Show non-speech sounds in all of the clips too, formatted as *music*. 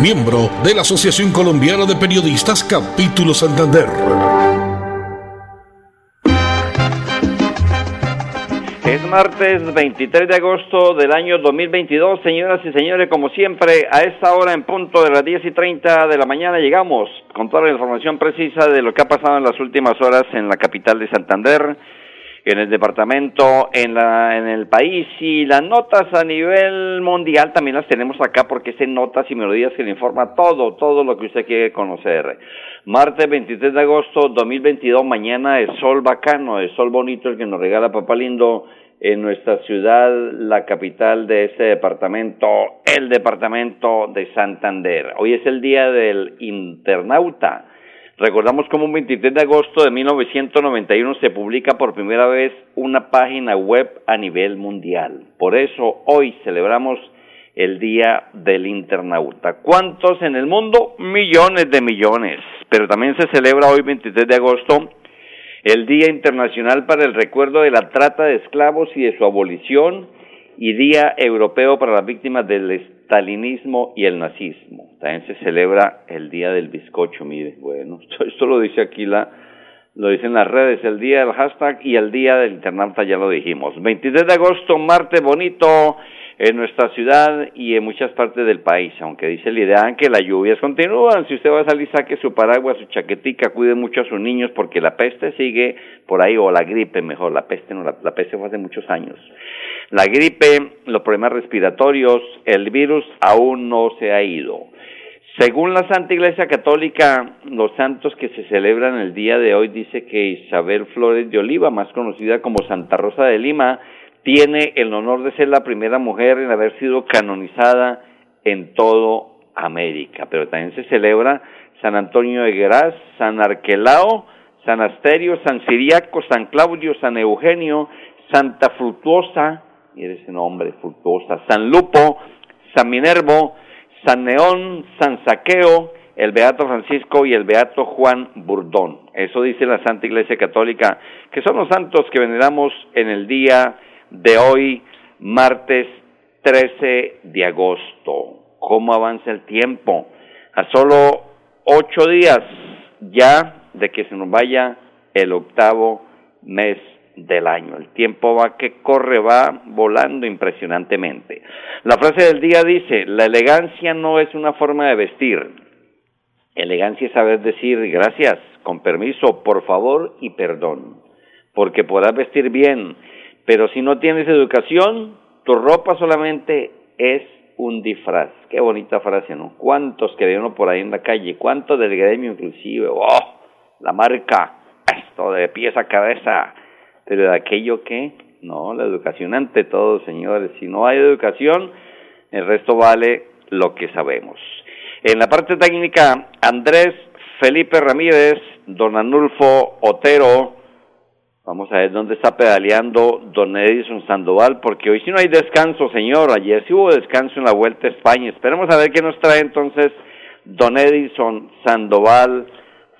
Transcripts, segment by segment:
miembro de la Asociación Colombiana de Periodistas Capítulo Santander. Es martes 23 de agosto del año 2022, señoras y señores, como siempre, a esta hora en punto de las 10 y 30 de la mañana llegamos con toda la información precisa de lo que ha pasado en las últimas horas en la capital de Santander en el departamento, en, la, en el país y las notas a nivel mundial también las tenemos acá porque es en notas y melodías que le informa todo, todo lo que usted quiere conocer. Martes 23 de agosto 2022, mañana el sol bacano, el sol bonito el que nos regala Papá Lindo en nuestra ciudad, la capital de este departamento, el departamento de Santander. Hoy es el día del internauta. Recordamos como un 23 de agosto de 1991 se publica por primera vez una página web a nivel mundial. Por eso hoy celebramos el Día del Internauta. ¿Cuántos en el mundo? Millones de millones. Pero también se celebra hoy 23 de agosto el Día Internacional para el Recuerdo de la Trata de Esclavos y de su abolición y Día Europeo para las Víctimas del Stalinismo y el Nazismo. También se celebra el Día del Bizcocho, mire, bueno, *laughs* esto, lo dice aquí la, lo dicen las redes, el día del hashtag y el día del internauta ya lo dijimos. 23 de agosto, martes bonito, en nuestra ciudad y en muchas partes del país, aunque dice el ideal que las lluvias continúan. Si usted va a salir, saque su paraguas, su chaquetica, cuide mucho a sus niños porque la peste sigue por ahí, o la gripe mejor, la peste no, la, peste fue hace muchos años. La gripe, los problemas respiratorios, el virus aún no se ha ido. Según la Santa Iglesia Católica, los santos que se celebran el día de hoy dice que Isabel Flores de Oliva, más conocida como Santa Rosa de Lima, tiene el honor de ser la primera mujer en haber sido canonizada en todo América. Pero también se celebra San Antonio de Geras, San Arquelao, San Asterio, San Siriaco, San Claudio, San Eugenio, Santa Frutuosa, mire ese nombre, Frutuosa, San Lupo, San Minervo, San Neón, San Saqueo, el Beato Francisco y el Beato Juan Burdón. Eso dice la Santa Iglesia Católica, que son los santos que veneramos en el día de hoy, martes 13 de agosto. ¿Cómo avanza el tiempo? A solo ocho días ya de que se nos vaya el octavo mes del año. El tiempo va que corre, va volando impresionantemente. La frase del día dice, la elegancia no es una forma de vestir. Elegancia es saber decir gracias, con permiso, por favor y perdón. Porque podrás vestir bien, pero si no tienes educación, tu ropa solamente es un disfraz. Qué bonita frase, ¿no? ¿Cuántos que uno por ahí en la calle? ¿Cuántos del gremio inclusive? ¡Oh! La marca, esto de pieza a cabeza. Pero de aquello que, no, la educación ante todo, señores. Si no hay educación, el resto vale lo que sabemos. En la parte técnica, Andrés Felipe Ramírez, Don Anulfo Otero, Vamos a ver dónde está pedaleando Don Edison Sandoval, porque hoy sí no hay descanso, señor. Ayer sí hubo descanso en la Vuelta a España. Esperemos a ver qué nos trae entonces Don Edison Sandoval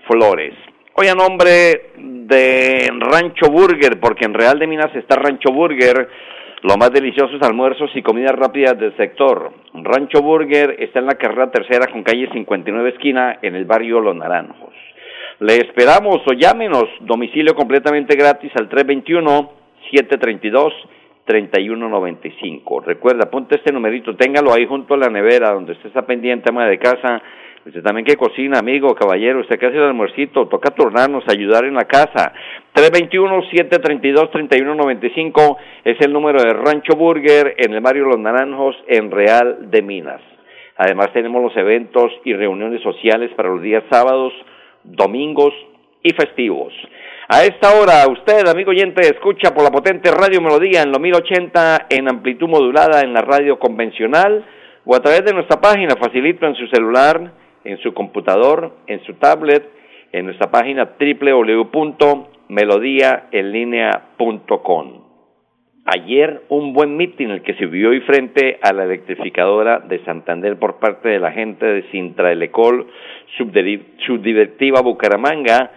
Flores. Hoy a nombre de Rancho Burger, porque en Real de Minas está Rancho Burger, los más deliciosos almuerzos y comidas rápidas del sector. Rancho Burger está en la carrera tercera con calle 59 esquina en el barrio Los Naranjos. Le esperamos o llámenos, domicilio completamente gratis al 321-732-3195. Recuerda, ponte este numerito, téngalo ahí junto a la nevera donde usted está pendiente, ama de casa. Usted también que cocina, amigo, caballero, usted que hace el almuercito, toca turnarnos, ayudar en la casa. 321-732-3195 es el número de Rancho Burger en el barrio Los Naranjos en Real de Minas. Además tenemos los eventos y reuniones sociales para los días sábados, domingos y festivos. A esta hora, usted, amigo oyente, escucha por la potente Radio Melodía en lo 1080 en amplitud modulada en la radio convencional o a través de nuestra página, facilito en su celular, en su computador, en su tablet, en nuestra página www.melodiaenlinea.com. Ayer un buen mitin el que se vio hoy frente a la electrificadora de Santander por parte de la gente de Sintra Elecol, subdirectiva Bucaramanga.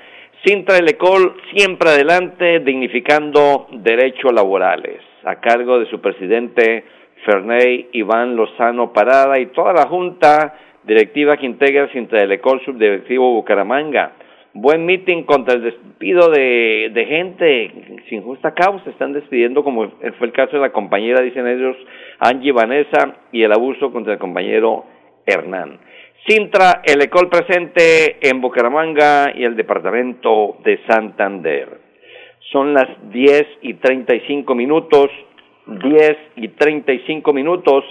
Sintra Elecol siempre adelante, dignificando derechos laborales, a cargo de su presidente Ferney Iván Lozano Parada y toda la junta directiva que integra Sintra Elecol, subdirectivo Bucaramanga buen meeting contra el despido de, de gente sin justa causa. Están despidiendo, como fue el caso de la compañera, dicen ellos, Angie Vanessa, y el abuso contra el compañero Hernán. Sintra, el ECOL presente en Bucaramanga y el departamento de Santander. Son las 10 y 35 minutos, 10 y 35 minutos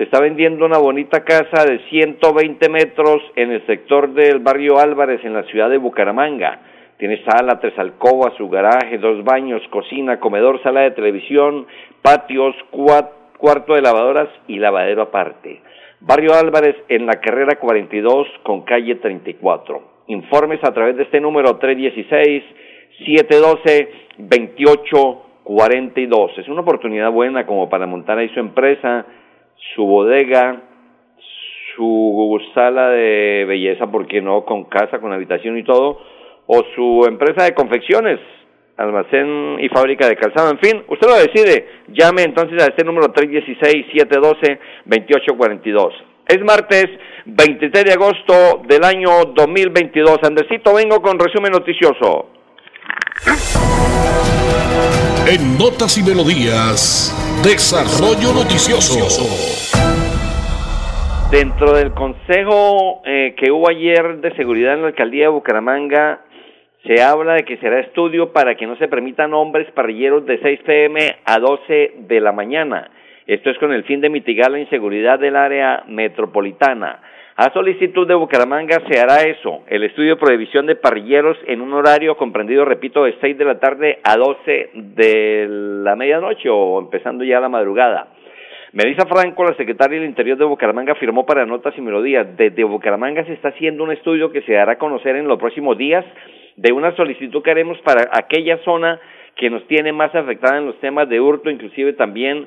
se está vendiendo una bonita casa de 120 metros en el sector del barrio Álvarez en la ciudad de Bucaramanga. Tiene sala, tres alcobas, su garaje, dos baños, cocina, comedor, sala de televisión, patios, cuarto de lavadoras y lavadero aparte. Barrio Álvarez en la carrera 42 con calle 34. Informes a través de este número 316 712 2842. Es una oportunidad buena como para montar ahí su empresa su bodega, su sala de belleza, ¿por qué no? Con casa, con habitación y todo, o su empresa de confecciones, almacén y fábrica de calzado, en fin, usted lo decide. Llame entonces a este número 316-712-2842. Es martes 23 de agosto del año 2022. Andresito, vengo con resumen noticioso. En Notas y Melodías, Desarrollo Noticioso. Dentro del consejo eh, que hubo ayer de seguridad en la alcaldía de Bucaramanga, se habla de que será estudio para que no se permitan hombres parrilleros de 6 pm a 12 de la mañana. Esto es con el fin de mitigar la inseguridad del área metropolitana. A solicitud de Bucaramanga se hará eso, el estudio de prohibición de parrilleros en un horario comprendido, repito, de 6 de la tarde a 12 de la medianoche o empezando ya la madrugada. Melissa Franco, la secretaria del Interior de Bucaramanga, afirmó para Notas y Melodías, desde Bucaramanga se está haciendo un estudio que se dará a conocer en los próximos días de una solicitud que haremos para aquella zona que nos tiene más afectada en los temas de hurto, inclusive también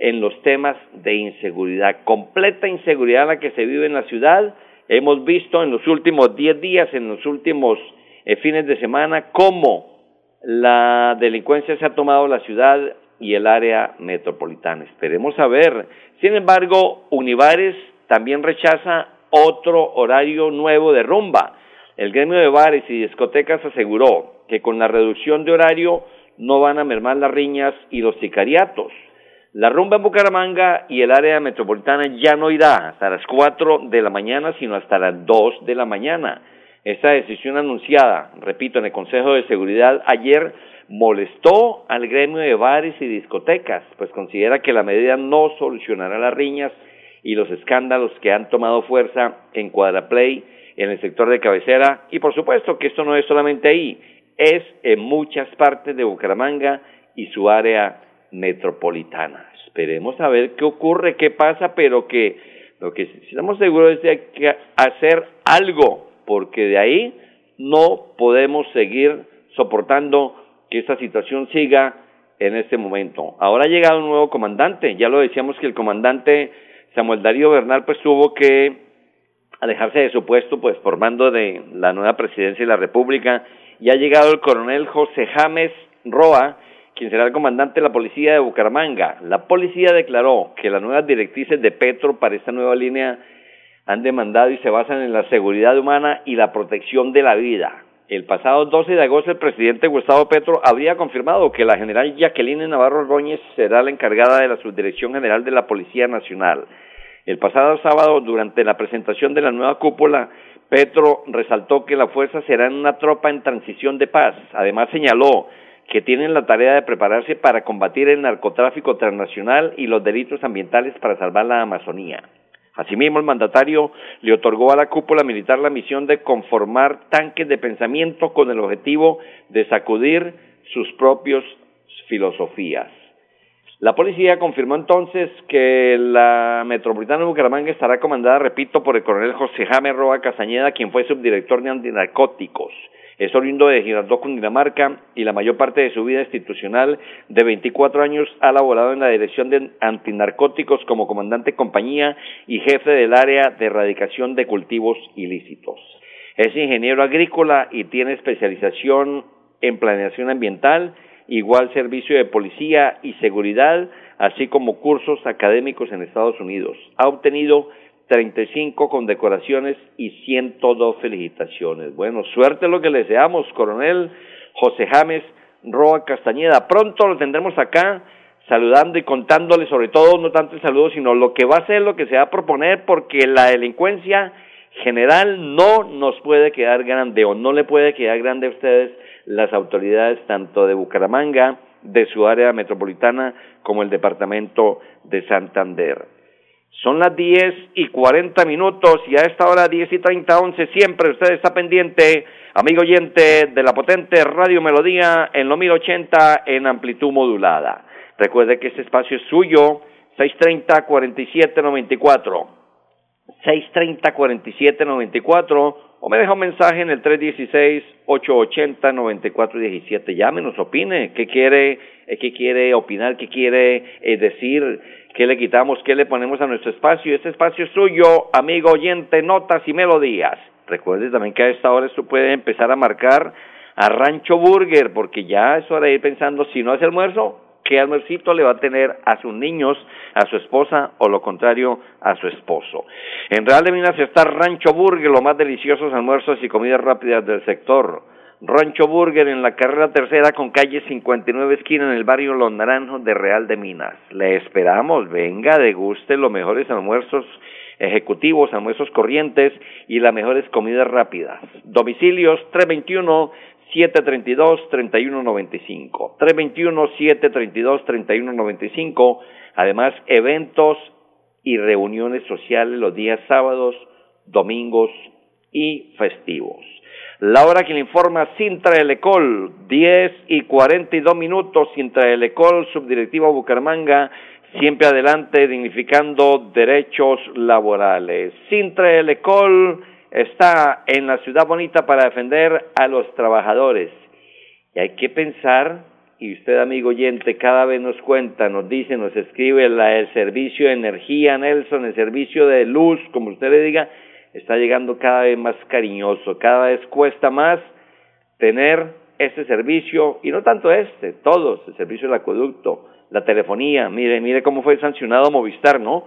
en los temas de inseguridad, completa inseguridad la que se vive en la ciudad. Hemos visto en los últimos 10 días, en los últimos eh, fines de semana, cómo la delincuencia se ha tomado la ciudad y el área metropolitana. Esperemos a ver. Sin embargo, Univares también rechaza otro horario nuevo de rumba. El gremio de bares y discotecas aseguró que con la reducción de horario no van a mermar las riñas y los sicariatos. La rumba en Bucaramanga y el área metropolitana ya no irá hasta las 4 de la mañana, sino hasta las 2 de la mañana. Esta decisión anunciada, repito, en el Consejo de Seguridad ayer molestó al gremio de bares y discotecas, pues considera que la medida no solucionará las riñas y los escándalos que han tomado fuerza en Cuadraplay, en el sector de cabecera, y por supuesto que esto no es solamente ahí, es en muchas partes de Bucaramanga y su área metropolitana. Esperemos a ver qué ocurre, qué pasa, pero que lo que estamos seguros es de que hacer algo, porque de ahí no podemos seguir soportando que esta situación siga en este momento. Ahora ha llegado un nuevo comandante, ya lo decíamos que el comandante Samuel Darío Bernal pues tuvo que alejarse de su puesto pues formando de la nueva presidencia de la República y ha llegado el coronel José James Roa, quien será el comandante de la policía de Bucaramanga. La policía declaró que las nuevas directrices de Petro para esta nueva línea han demandado y se basan en la seguridad humana y la protección de la vida. El pasado 12 de agosto el presidente Gustavo Petro habría confirmado que la general Jacqueline Navarro Ordóñez será la encargada de la Subdirección General de la Policía Nacional. El pasado sábado, durante la presentación de la nueva cúpula, Petro resaltó que la fuerza será una tropa en transición de paz. Además señaló que tienen la tarea de prepararse para combatir el narcotráfico transnacional y los delitos ambientales para salvar la Amazonía. Asimismo, el mandatario le otorgó a la cúpula militar la misión de conformar tanques de pensamiento con el objetivo de sacudir sus propias filosofías. La policía confirmó entonces que la metropolitana de Bucaramanga estará comandada, repito, por el coronel José Jaime Roa Castañeda, quien fue subdirector de antinarcóticos. Es oriundo de Girardot, Cundinamarca, y la mayor parte de su vida institucional de 24 años ha laborado en la Dirección de Antinarcóticos como comandante de compañía y jefe del área de erradicación de cultivos ilícitos. Es ingeniero agrícola y tiene especialización en planeación ambiental igual servicio de policía y seguridad, así como cursos académicos en Estados Unidos. Ha obtenido 35 condecoraciones y 102 felicitaciones. Bueno, suerte lo que le deseamos, coronel José James Roa Castañeda. Pronto lo tendremos acá saludando y contándole sobre todo no tanto el saludo, sino lo que va a ser, lo que se va a proponer, porque la delincuencia general no nos puede quedar grande o no le puede quedar grande a ustedes las autoridades tanto de Bucaramanga, de su área metropolitana, como el departamento de Santander. Son las 10 y 40 minutos y a esta hora 10 y 30, 11, siempre usted está pendiente, amigo oyente de la potente Radio Melodía en lo 1080 en amplitud modulada. Recuerde que este espacio es suyo, 630 4794. 630 4794 o me deja un mensaje en el 316-880-9417. Llámenos, opine, qué quiere, qué quiere opinar, qué quiere eh, decir, qué le quitamos, qué le ponemos a nuestro espacio. Este espacio es suyo, amigo oyente, notas y melodías. Recuerde también que a esta hora usted puede empezar a marcar a Rancho Burger, porque ya es hora de ir pensando, si no hace almuerzo, qué almuercito le va a tener a sus niños, a su esposa o lo contrario a su esposo. En Real de Minas está Rancho Burger, los más deliciosos almuerzos y comidas rápidas del sector. Rancho Burger en la carrera tercera con calle 59 esquina en el barrio Los de Real de Minas. Le esperamos, venga, deguste los mejores almuerzos ejecutivos, almuerzos corrientes y las mejores comidas rápidas. Domicilios 321 732-3195. 321-732-3195. Además, eventos y reuniones sociales los días sábados, domingos y festivos. La hora que le informa Sintra Elecol, 10 y 42 minutos, Sintra Elecol, subdirectiva Bucaramanga, siempre adelante, dignificando derechos laborales. Sintra Elecol, está en la ciudad bonita para defender a los trabajadores. Y hay que pensar, y usted amigo oyente cada vez nos cuenta, nos dice, nos escribe la, el servicio de energía, Nelson, el servicio de luz, como usted le diga, está llegando cada vez más cariñoso, cada vez cuesta más tener ese servicio, y no tanto este, todos, el servicio del acueducto, la telefonía, mire, mire cómo fue sancionado Movistar, ¿no?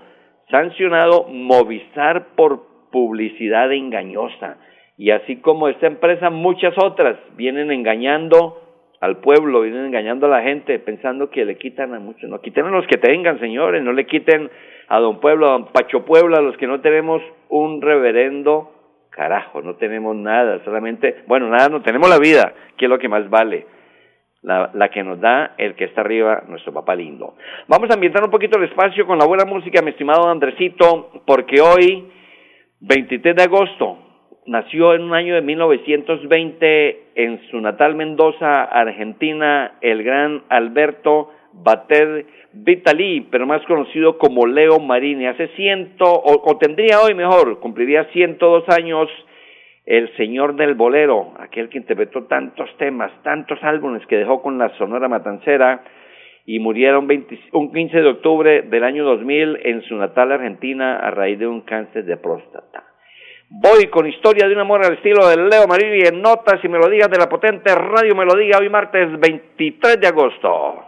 Sancionado Movistar por publicidad engañosa. Y así como esta empresa, muchas otras vienen engañando al pueblo, vienen engañando a la gente pensando que le quitan a muchos. No quiten a los que tengan, señores, no le quiten a don Pueblo, a don Pacho Pueblo, a los que no tenemos un reverendo carajo, no tenemos nada, solamente, bueno, nada, no tenemos la vida, que es lo que más vale. La, la, que nos da el que está arriba, nuestro papá lindo. Vamos a ambientar un poquito el espacio con la buena música, mi estimado Andresito, porque hoy 23 de agosto, nació en un año de 1920 en su natal Mendoza, Argentina, el gran Alberto Bater Vitali, pero más conocido como Leo Marini. Hace ciento, o, tendría hoy mejor, cumpliría 102 años el señor del bolero, aquel que interpretó tantos temas, tantos álbumes que dejó con la Sonora Matancera, y murieron un 15 de octubre del año 2000 en su natal Argentina a raíz de un cáncer de próstata. Voy con historia de un amor al estilo de Leo Marini en notas y melodías de la potente Radio Melodía hoy martes 23 de agosto.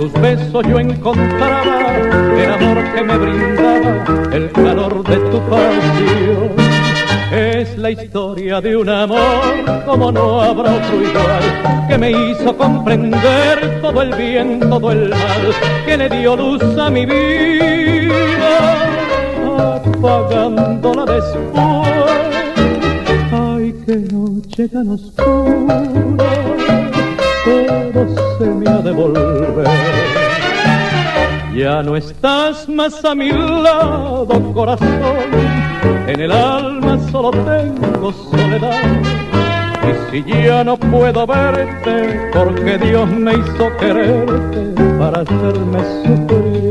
Tus besos yo encontraba el amor que me brindaba, el calor de tu pasión. Es la historia de un amor como no habrá otro igual, que me hizo comprender todo el bien, todo el mal, que le dio luz a mi vida, apagándola después. Ay, qué noche tan oscura, todo se me ha de volver. Ya no estás más a mi lado, corazón en el alma solo tengo soledad. Y si ya no puedo verte, porque Dios me hizo quererte para hacerme sufrir.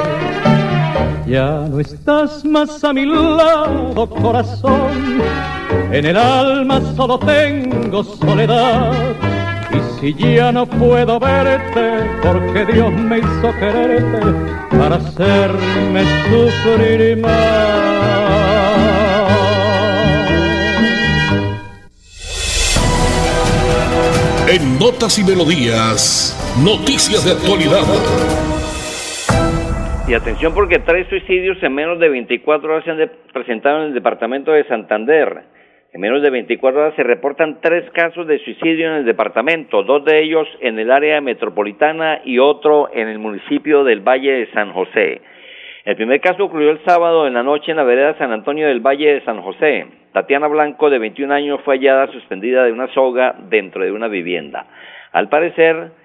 Ya no estás más a mi lado, corazón en el alma solo tengo soledad. Y si ya no puedo verte, porque Dios me hizo quererte para hacerme sufrir más. En Notas y Melodías, noticias de actualidad. Y atención porque tres suicidios en menos de 24 horas se han presentado en el departamento de Santander. En menos de 24 horas se reportan tres casos de suicidio en el departamento, dos de ellos en el área metropolitana y otro en el municipio del Valle de San José. El primer caso ocurrió el sábado en la noche en la vereda San Antonio del Valle de San José. Tatiana Blanco, de 21 años, fue hallada suspendida de una soga dentro de una vivienda. Al parecer,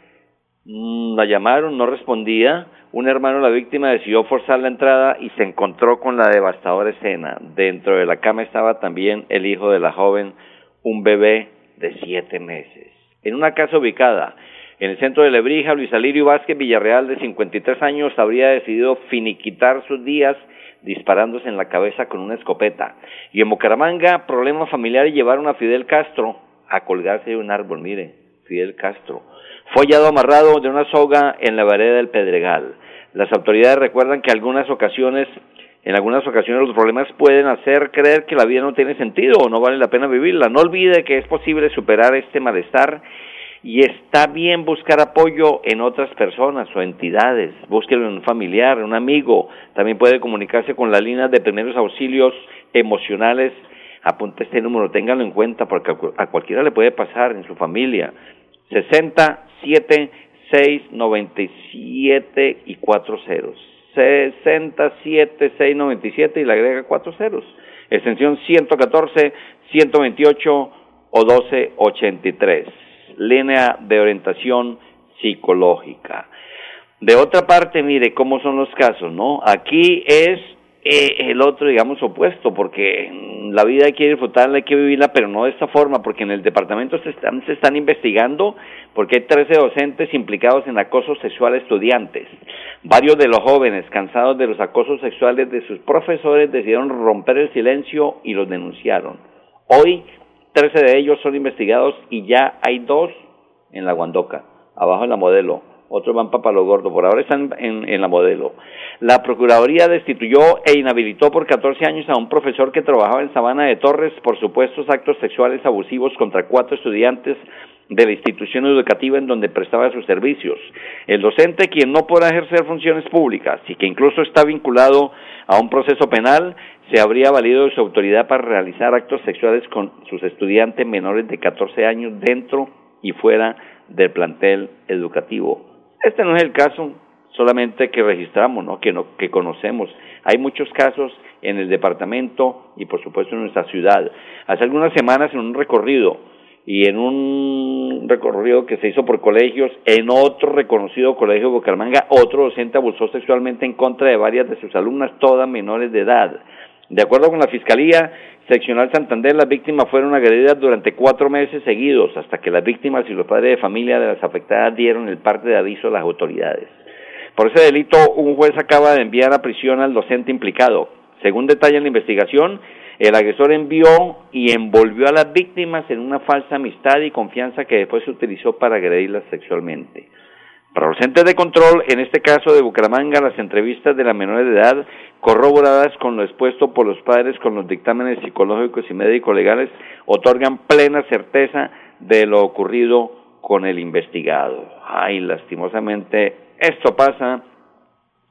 la llamaron, no respondía, un hermano de la víctima decidió forzar la entrada y se encontró con la devastadora escena. Dentro de la cama estaba también el hijo de la joven, un bebé de siete meses. En una casa ubicada en el centro de Lebrija, Luis Alirio Vázquez Villarreal, de 53 años, habría decidido finiquitar sus días disparándose en la cabeza con una escopeta. Y en Bucaramanga, problema familiar y llevaron a Fidel Castro a colgarse de un árbol. Mire, Fidel Castro. Fue hallado amarrado de una soga en la vereda del Pedregal. Las autoridades recuerdan que algunas ocasiones, en algunas ocasiones los problemas pueden hacer creer que la vida no tiene sentido o no vale la pena vivirla. No olvide que es posible superar este malestar y está bien buscar apoyo en otras personas o entidades. Búsquelo en un familiar, un amigo. También puede comunicarse con la línea de primeros auxilios emocionales. Apunte este número, ténganlo en cuenta porque a cualquiera le puede pasar en su familia. 67 697 y cuatro ceros. 67 697 y le agrega cuatro ceros. Extensión 114, 128 o 1283. Línea de orientación psicológica. De otra parte, mire cómo son los casos, ¿no? Aquí es eh, el otro, digamos, opuesto, porque la vida hay que disfrutarla, hay que vivirla, pero no de esta forma, porque en el departamento se están, se están investigando, porque hay 13 docentes implicados en acoso sexual a estudiantes. Varios de los jóvenes, cansados de los acosos sexuales de sus profesores, decidieron romper el silencio y los denunciaron. Hoy, 13 de ellos son investigados y ya hay dos en la Guandoca, abajo en la modelo otros van para Palo Gordo, por ahora están en, la modelo. La Procuraduría destituyó e inhabilitó por 14 años a un profesor que trabajaba en Sabana de Torres por supuestos actos sexuales abusivos contra cuatro estudiantes de la institución educativa en donde prestaba sus servicios. El docente, quien no pueda ejercer funciones públicas y que incluso está vinculado a un proceso penal, se habría valido de su autoridad para realizar actos sexuales con sus estudiantes menores de 14 años dentro y fuera del plantel educativo. Este no es el caso, solamente que registramos, ¿no? Que, no, que conocemos. Hay muchos casos en el departamento y por supuesto en nuestra ciudad. Hace algunas semanas en un recorrido y en un recorrido que se hizo por colegios, en otro reconocido colegio de Bucaramanga, otro docente abusó sexualmente en contra de varias de sus alumnas, todas menores de edad. De acuerdo con la Fiscalía Seccional Santander, las víctimas fueron agredidas durante cuatro meses seguidos, hasta que las víctimas y los padres de familia de las afectadas dieron el parte de aviso a las autoridades. Por ese delito, un juez acaba de enviar a prisión al docente implicado. Según detalla la investigación, el agresor envió y envolvió a las víctimas en una falsa amistad y confianza que después se utilizó para agredirlas sexualmente. Para los entes de control, en este caso de Bucaramanga, las entrevistas de la menores de edad, corroboradas con lo expuesto por los padres con los dictámenes psicológicos y médicos legales, otorgan plena certeza de lo ocurrido con el investigado. Ay, lastimosamente, esto pasa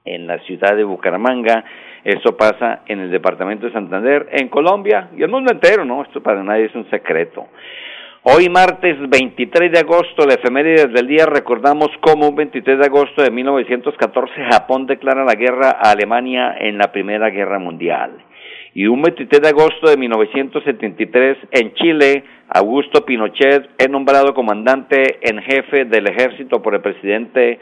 en la ciudad de Bucaramanga, eso pasa en el departamento de Santander, en Colombia y el mundo entero, ¿no? Esto para nadie es un secreto. Hoy martes 23 de agosto, la efeméride del día, recordamos cómo un 23 de agosto de 1914 Japón declara la guerra a Alemania en la Primera Guerra Mundial. Y un 23 de agosto de 1973 en Chile, Augusto Pinochet es nombrado comandante en jefe del ejército por el presidente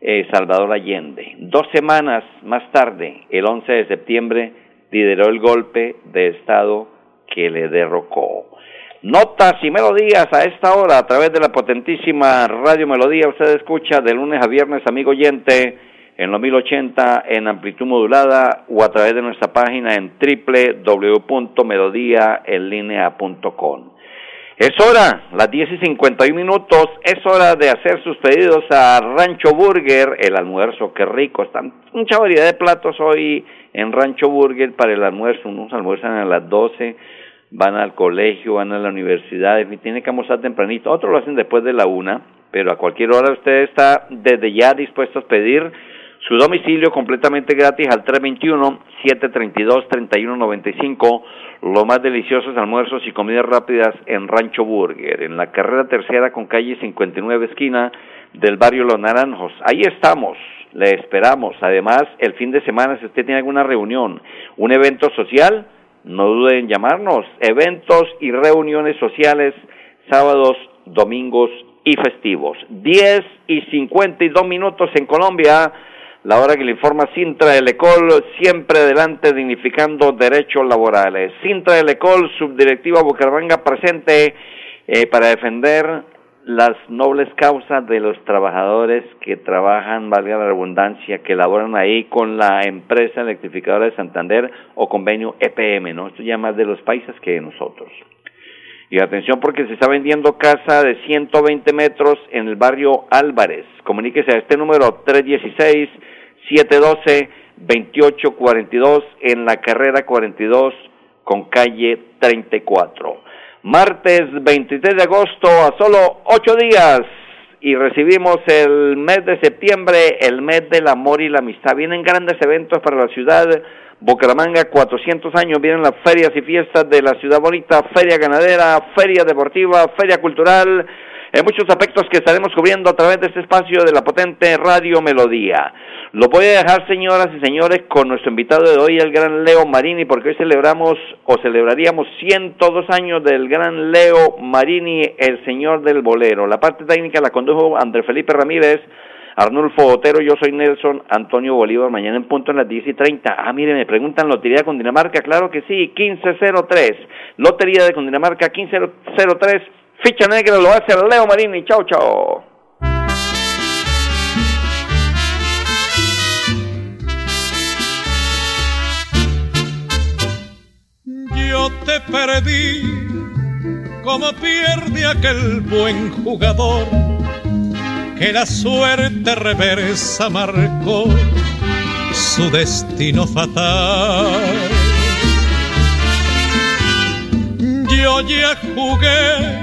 eh, Salvador Allende. Dos semanas más tarde, el 11 de septiembre, lideró el golpe de Estado que le derrocó. Notas y melodías a esta hora a través de la potentísima Radio Melodía. Usted escucha de lunes a viernes, amigo oyente, en los 1080 en amplitud modulada o a través de nuestra página en www.melodíaenlinea.com. Es hora, las 10 y 51 minutos, es hora de hacer sus pedidos a Rancho Burger, el almuerzo, qué rico, están mucha variedad de platos hoy en Rancho Burger para el almuerzo, unos almuerzan a las 12, van al colegio, van a la universidad, y tienen que almorzar tempranito, otros lo hacen después de la una, pero a cualquier hora usted está desde ya dispuesto a pedir su domicilio completamente gratis al 321-732-3195. Los más deliciosos almuerzos y comidas rápidas en Rancho Burger, en la carrera tercera con calle 59 esquina del barrio Los Naranjos. Ahí estamos, le esperamos. Además, el fin de semana, si usted tiene alguna reunión, un evento social, no duden en llamarnos. Eventos y reuniones sociales, sábados, domingos y festivos. 10 y 52 minutos en Colombia. La hora que le informa Sintra de Lecol, siempre adelante dignificando derechos laborales. Sintra de Lecol, subdirectiva Bucaramanga, presente eh, para defender las nobles causas de los trabajadores que trabajan, valga la redundancia, que laboran ahí con la empresa electrificadora de Santander o convenio EPM, ¿no? Esto ya más de los países que de nosotros. Y atención porque se está vendiendo casa de 120 metros en el barrio Álvarez. Comuníquese a este número 316-712-2842 en la carrera 42 con calle 34 martes 23 de agosto a solo ocho días y recibimos el mes de septiembre, el mes del amor y la amistad. Vienen grandes eventos para la ciudad. Bucaramanga, 400 años, vienen las ferias y fiestas de la ciudad bonita, feria ganadera, feria deportiva, feria cultural, en muchos aspectos que estaremos cubriendo a través de este espacio de la potente Radio Melodía. Lo voy a dejar, señoras y señores, con nuestro invitado de hoy, el gran Leo Marini, porque hoy celebramos o celebraríamos 102 años del gran Leo Marini, el señor del bolero. La parte técnica la condujo Andrés Felipe Ramírez, Arnulfo Otero, yo soy Nelson Antonio Bolívar, mañana en punto en las 10 y 30. Ah, mire, me preguntan Lotería con Dinamarca, claro que sí, 1503. Lotería de Cundinamarca, 1503. Ficha negra lo hace Leo Marini, chao, chao. yo te perdí, como pierde aquel buen jugador que la suerte reversa marcó su destino fatal. Yo ya jugué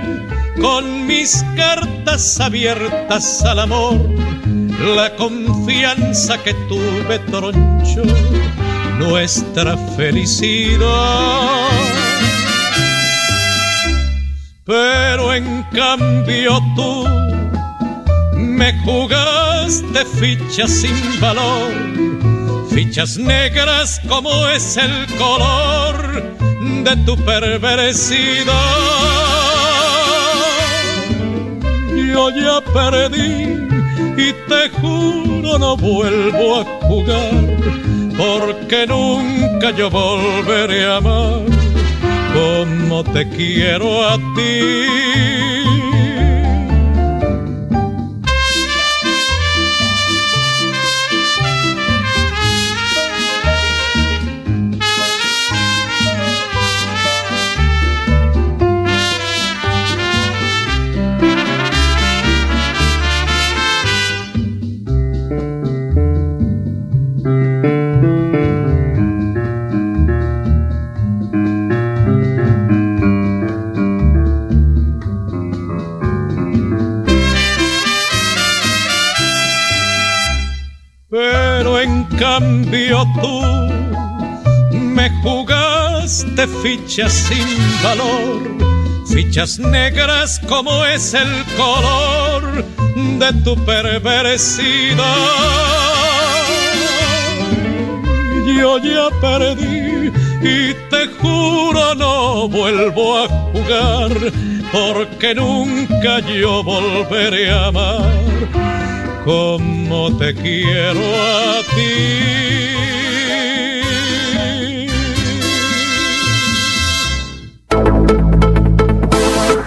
con mis cartas abiertas al amor, la confianza que tuve troncho nuestra felicidad. Pero en cambio tú me jugaste fichas sin valor, fichas negras como es el color de tu perversidad. Yo ya perdí y te juro no vuelvo a jugar, porque nunca yo volveré a amar como te quiero a ti. Tú me jugaste fichas sin valor, fichas negras como es el color de tu perversidad. Yo ya perdí y te juro no vuelvo a jugar porque nunca yo volveré a amar como te quiero a ti.